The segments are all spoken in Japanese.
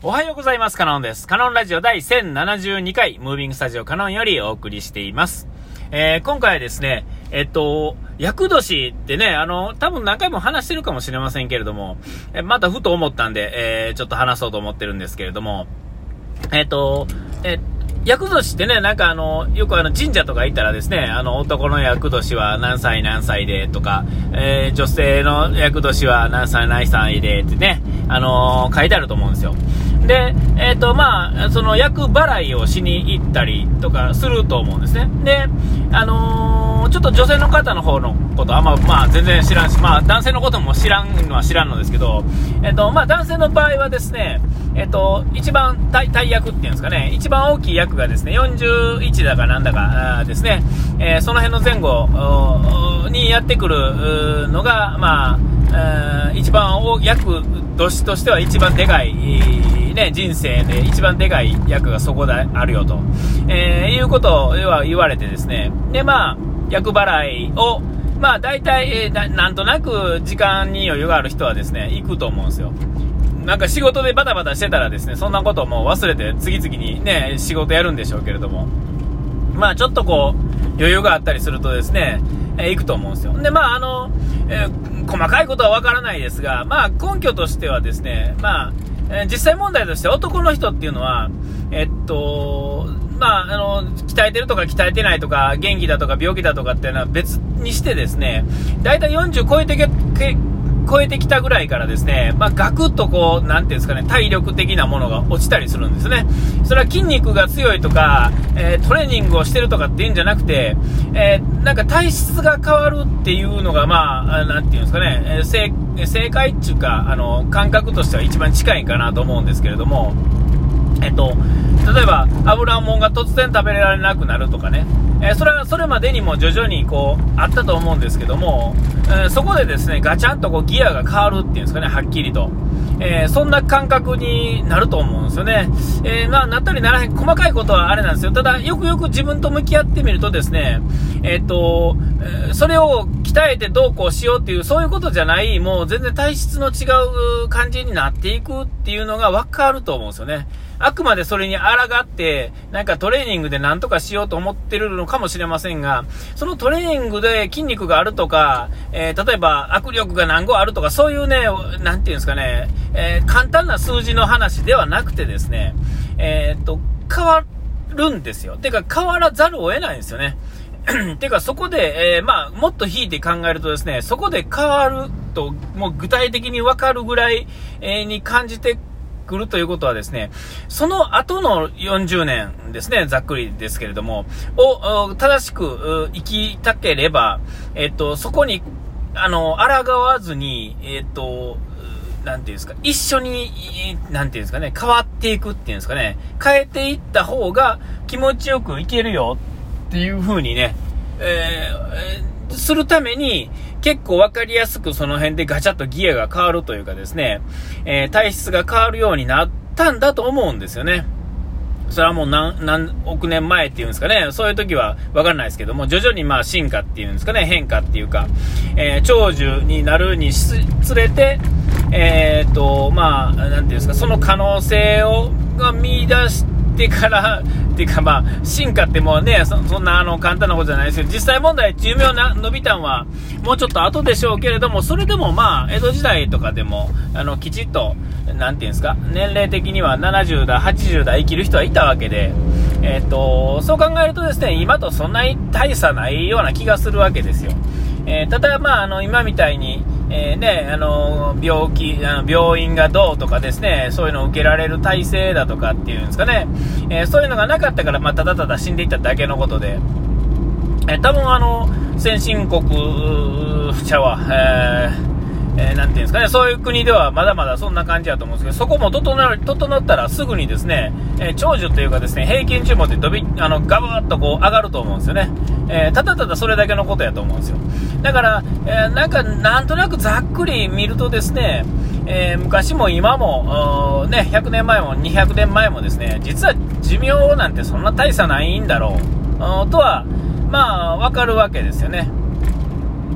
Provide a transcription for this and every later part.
おはようございます。カノンです。カノンラジオ第1072回、ムービングスタジオカノンよりお送りしています。えー、今回はですね、えっと、厄年ってね、あの、多分何回も話してるかもしれませんけれども、えまたふと思ったんで、えー、ちょっと話そうと思ってるんですけれども、えっと、え厄年ってね、なんかあの、よくあの神社とか行ったらですね、あの男の厄年は何歳何歳でとか、えー、女性の厄年は何歳何歳でってね、あのー、書いてあると思うんですよ。で、えっ、ー、と、まあ、その役払いをしに行ったりとかすると思うんですね。で、あのー、ちょっと女性の方の方のことあんま、まあ、全然知らんし、まあ、男性のことも知らんのは知らんのですけど、えっ、ー、と、まあ、男性の場合はですね、えっ、と、一番大大役っていうんですかね、一番大きい役がですね、41だかなんだかですね、えその辺の前後にやってくるのが、まあ、一番役年としては一番でかい、ね、人生で一番でかい役がそこであるよと、えー、いうことは言われてですね、で、まあ、役払いを、まあ、大体、えー、なんとなく時間に余裕がある人はですね、行くと思うんですよ。なんか仕事でバタバタしてたらですね、そんなことも忘れて次々にね、仕事やるんでしょうけれども、まあちょっとこう、余裕があったりするとですね、えー、行くと思うんですよ。で、まああの、えー、細かいことはわからないですが、まあ根拠としてはですね、まあ、えー、実際問題として男の人っていうのは、えっと、まあ、あの、鍛えてるとか鍛えてないとか、元気だとか病気だとかっていうのは別にしてですね、だいたい40超えてけ、け超えてきたぐらいからですね、まあ、ガクッとこう、なんていうんですかね、体力的なものが落ちたりするんですね。それは筋肉が強いとか、えー、トレーニングをしてるとかっていうんじゃなくて、えー、なんか体質が変わるっていうのが、まあ、なんていうんですかね、えー、正解っていうか、あの、感覚としては一番近いかなと思うんですけれども、えっと、例えば油もんが突然食べられなくなるとかね、えー、それはそれまでにも徐々にこうあったと思うんですけども、えー、そこでですねガチャンとこうギアが変わるっていうんですかね、はっきりと。えー、そんな感覚になると思うんですよね。え、まあ、なったりならへん、細かいことはあれなんですよ。ただ、よくよく自分と向き合ってみるとですね、えっ、と、それを鍛えてどうこうしようっていう、そういうことじゃない、もう全然体質の違う感じになっていくっていうのが分かると思うんですよね。あくまでそれに抗って、なんかトレーニングで何とかしようと思ってるのかもしれませんが、そのトレーニングで筋肉があるとか、えー、例えば握力が何個あるとか、そういうね、なんていうんですかね、えー、簡単な数字の話ではなくてですね、えー、っと、変わるんですよ。てか、変わらざるを得ないんですよね。てか、そこで、えー、まあ、もっと引いて考えるとですね、そこで変わると、もう具体的にわかるぐらい、えー、に感じてくるということはですね、その後の40年ですね、ざっくりですけれども、を正しく生きたければ、えっと、そこに、あの、抗わずに、えっと、なんていうんですか、一緒に、なんていうんですかね、変わっていくっていうんですかね、変えていった方が気持ちよくいけるよっていう風にね、え、するために、結構わかりやすくその辺でガチャッとギアが変わるというかですね、えー、体質が変わるようになったんだと思うんですよね。それはもう何、何億年前っていうんですかね、そういう時はわかんないですけども、徐々にまあ進化っていうんですかね、変化っていうか、えー、長寿になるにつれて、えー、っと、まあ、なんていうんですか、その可能性を、が見出してから、っていうかまあ、進化ってもうね、そそんなあの簡単なことじゃないですけど、実際問題、寿命な伸びたんは、もうちょっと後でしょうけれども、それでもまあ、江戸時代とかでも、あの、きちっと、なんていうんですか、年齢的には70代、80代生きる人はいたわけで、えっ、と、そう考えるとですね、今とそんなに大差ないような気がするわけですよ。えー、ただまあ、あの、今みたいに、えー、ね、あの病気あの、病院がどうとかですね、そういうのを受けられる体制だとかっていうんですかね、えー、そういうのがなかったから、まあ、ただただ死んでいっただけのことで、えー、多分あの、先進国者は、えーえー、なんていうんですかね、そういう国ではまだまだそんな感じだと思うんですけど、そこも整整ったらすぐにですね、えー、長寿というかですね、平均注文って飛び、あの、ガブッとこう上がると思うんですよね。えー、ただただそれだけのことやと思うんですよ。だから、えなんか、なんとなくざっくり見るとですね、え昔も今も、ね、100年前も200年前もですね、実は寿命なんてそんな大差ないんだろう、とは、まあ、分かるわけですよね。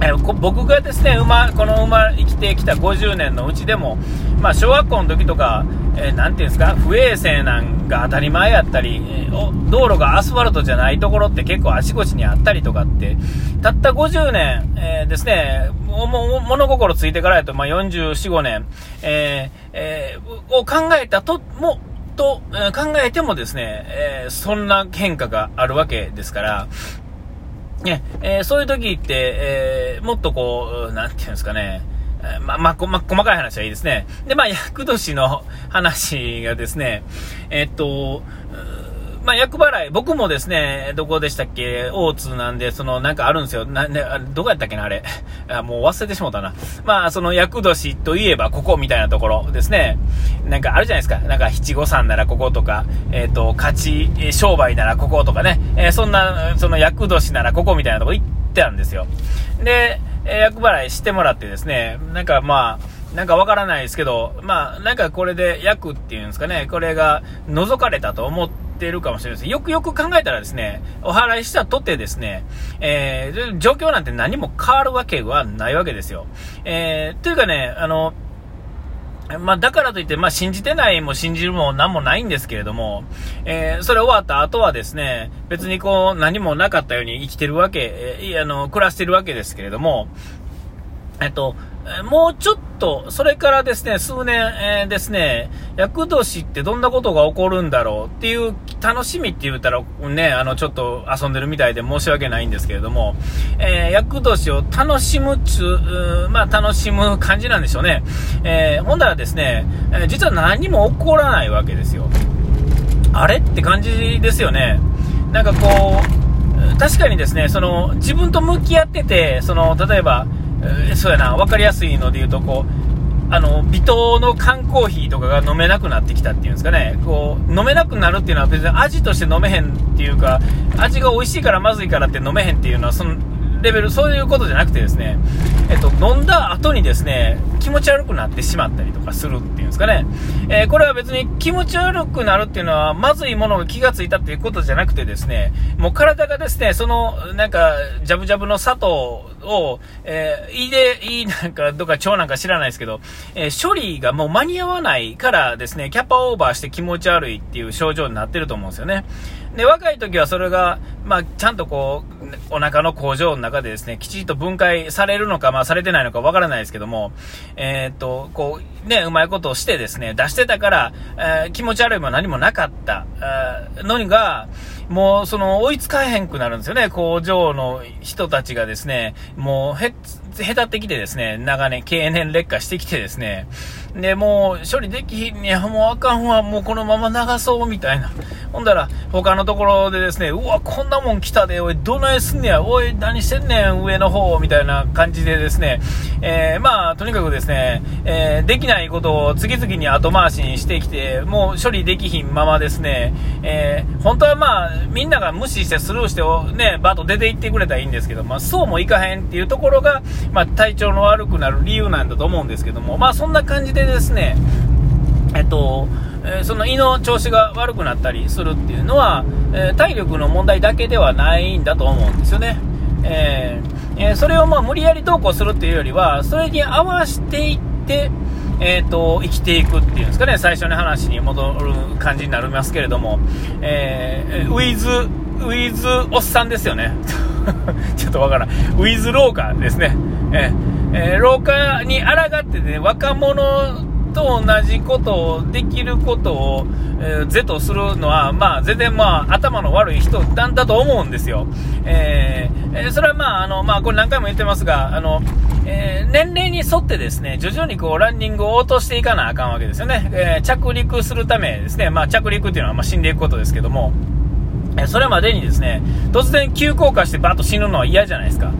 え、僕がですね、馬、この馬生きてきた50年のうちでも、まあ、小学校の時とか、えー、ていうんですか、不衛生なんが当たり前やったり、えー、道路がアスファルトじゃないところって結構あちこちにあったりとかって、たった50年、えー、ですね、物心ついてからやと、まあ、44、5年、ええー、を考えたと、も、と、考えてもですね、えそんな変化があるわけですから、ね、えー、そういう時って、えー、もっとこう、なんていうんですかね、ま、ま、ま、細かい話はいいですね。で、まあ、厄年の話がですね、えっと、まあ、厄払い、僕もですね、どこでしたっけ、大津なんで、その、なんかあるんですよ。な、ね、どこやったっけな、あれ。あもう忘れてしもたな。まあ、その、厄年といえば、ここみたいなところですね。なんかあるじゃないですか。なんか、七五三ならこことか、えっ、ー、と、勝ち、商売ならこことかね。えー、そんな、その、厄年ならここみたいなとこ行ってたんですよ。で、えー、厄払いしてもらってですね、なんかまあ、なんかわからないですけど、まあ、なんかこれで役っていうんですかね、これが覗かれたと思ってってるかもしれないです。よくよく考えたらですね、お払いしたとてですね、えー、状況なんて何も変わるわけはないわけですよ。えー、というかね、あの、まあ、だからといって、まあ、信じてないも信じるも何もないんですけれども、えー、それ終わった後はですね、別にこう、何もなかったように生きてるわけ、えー、あの、暮らしてるわけですけれども、えっと、もうちょっと、それからですね、数年、えー、ですね、厄年ってどんなことが起こるんだろうっていう楽しみって言ったら、ね、あの、ちょっと遊んでるみたいで申し訳ないんですけれども、えー、厄年を楽しむつう、まあ、楽しむ感じなんでしょうね。えー、ほんだらですね、え実は何も起こらないわけですよ。あれって感じですよね。なんかこう、確かにですね、その、自分と向き合ってて、その、例えば、えそうやな、分かりやすいので言うと、こう、あの、微糖の缶コーヒーとかが飲めなくなってきたっていうんですかね、こう、飲めなくなるっていうのは別に味として飲めへんっていうか、味が美味しいからまずいからって飲めへんっていうのは、その、レベル、そういうことじゃなくてですね、えっと、飲んだ後にですね、気持ち悪くなってしまったりとかするっていうんですかね。えー、これは別に気持ち悪くなるっていうのは、まずいものが気がついたっていうことじゃなくてですね、もう体がですね、その、なんか、ジャブジャブの砂糖を、えー、胃で、胃なんか、どっか腸なんか知らないですけど、えー、処理がもう間に合わないからですね、キャパオーバーして気持ち悪いっていう症状になってると思うんですよね。で、若い時はそれが、まあ、ちゃんとこう、お腹の工場の中でですね、きちんと分解されるのか、まあ、されてないのかわからないですけども、えー、っと、こう、ね、うまいことをしてですね、出してたから、えー、気持ち悪いも何もなかった、のが、もう、その、追いつかへんくなるんですよね、工場の人たちがですね、もう、へ、へたってきてですね、長年、経年劣化してきてですね、で、もう、処理できひんねや、もうあかんわ、もうこのまま流そう、みたいな。ほんだら、他のところでですね、うわ、こんなもん来たで、おい、どないすんねや、おい、何してんねん、上の方、みたいな感じでですね、えー、まあ、とにかくですね、えー、できないことを次々に後回しにしてきて、もう処理できひんままですね、えー、本当はまあ、みんなが無視してスルーして、ね、バッと出て行ってくれたらいいんですけど、まあ、そうもいかへんっていうところが、まあ、体調の悪くなる理由なんだと思うんですけども、まあ、そんな感じでですね、えっと、え、その胃の調子が悪くなったりするっていうのは、え、体力の問題だけではないんだと思うんですよね。えー、それをまあ無理やりどうこうするっていうよりは、それに合わせていって、えーと、生きていくっていうんですかね、最初の話に戻る感じになりますけれども、えー、ウィズ、ウィズおっさんですよね。ちょっとわからん。ウィズ廊下ですね。えー、えー、廊下に抗ってね、若者と同じことを、できることを、えー、是とするのは、まあ、全然まあ、頭の悪い人なんだと思うんですよ。えー、それはまあ、あの、まあ、これ何回も言ってますが、あの、えー、年齢に沿ってですね、徐々にこう、ランニングを落としていかなあかんわけですよね。えー、着陸するためですね、まあ、着陸っていうのはまあ死んでいくことですけども、それまでにですね、突然急降下してバッと死ぬのは嫌じゃないですか。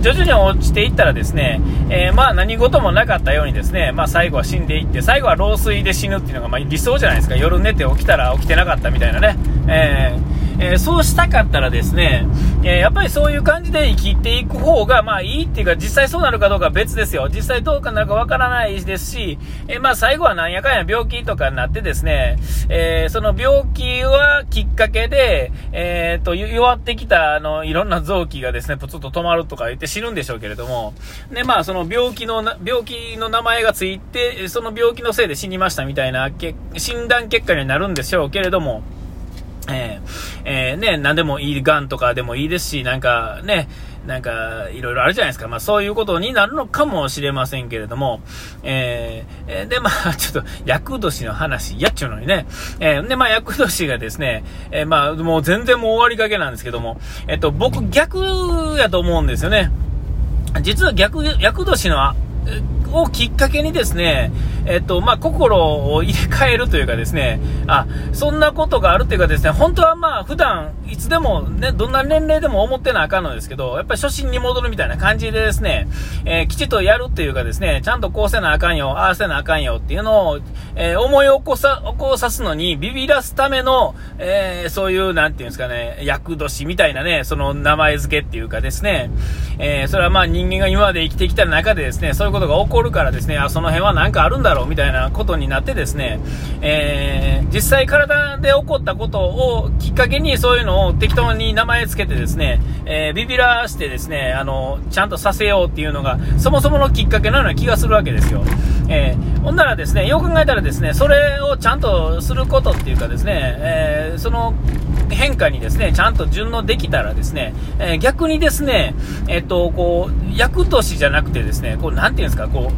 徐々に落ちていったらですね、えー、まあ何事もなかったようにですね、まあ最後は死んでいって、最後は老衰で死ぬっていうのがまあ理想じゃないですか。夜寝て起きたら起きてなかったみたいなね。えーえー、そうしたかったらですね、えー、やっぱりそういう感じで生きていく方が、まあいいっていうか、実際そうなるかどうかは別ですよ。実際どうかなるかわからないですし、えー、まあ最後はなんやかんや病気とかになってですね、えその病気はきっかけで、えっと、弱ってきた、あの、いろんな臓器がですね、ぷつっと止まるとか言って死ぬんでしょうけれども、で、まあその病気の、病気の名前がついて、その病気のせいで死にましたみたいな、診断結果になるんでしょうけれども、えー、えー、ね、何でもいい、癌とかでもいいですし、なんかね、なんか、いろいろあるじゃないですか。まあ、そういうことになるのかもしれませんけれども、えー、で、まあ、ちょっと、厄年の話、やっちゅうのにね、えー、で、まあ、厄年がですね、えー、まあ、もう全然もう終わりかけなんですけども、えっと、僕、逆やと思うんですよね。実は逆、厄年のをきっかけにですね、えっと、まあ、心を入れ替えるというかですね、あ、そんなことがあるというかですね、本当はまあ、普段、いつでもね、どんな年齢でも思ってなあかんのですけど、やっぱり初心に戻るみたいな感じでですね、えー、きちっとやるっていうかですね、ちゃんとこうせなあかんよ、ああせなあかんよっていうのを、えー、思い起こさ、起こさすのにビビらすための、えー、そういう、なんていうんですかね、厄年みたいなね、その名前付けっていうかですね、えそれはまあ人間が今まで生きてきた中でですね、そういうことが起こるからですね、あ、その辺は何かあるんだろうみたいなことになってですね、えー、実際体で起こったことをきっかけにそういうのを適当に名前つけてですね、えー、ビビらしてですね、あの、ちゃんとさせようっていうのが、そもそものきっかけのような気がするわけですよ。えー、ほんならですね、よく考えたらですね、それをちゃんとすることっていうかですね、えー、その変化にですね、ちゃんと順応できたらですね、えー、逆にですね、えっと、こう、役年じゃなくてですね、こう、なんていうんですか、こ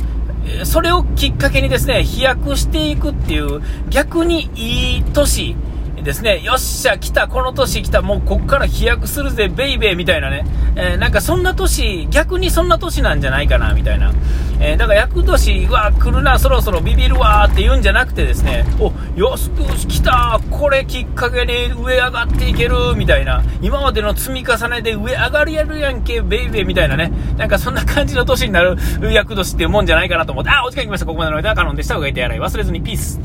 う、それをきっかけにですね、飛躍していくっていう、逆にいい年、ですね、よっしゃ、来た、この年来た、もうこっから飛躍するぜ、ベイベーみたいなね、えー、なんかそんな年、逆にそんな年なんじゃないかな、みたいな。えー、だから厄年、は来るな、そろそろビビるわって言うんじゃなくてですね、お、よし、よし、来た、これきっかけで上上がっていける、みたいな。今までの積み重ねで上上がるやるやんけ、ベイベーみたいなね。なんかそんな感じの年になる役年っていうもんじゃないかなと思って、あ、お時間来ました。ここまでの間、カノンでした。うがいてやらい忘れずに、ピース。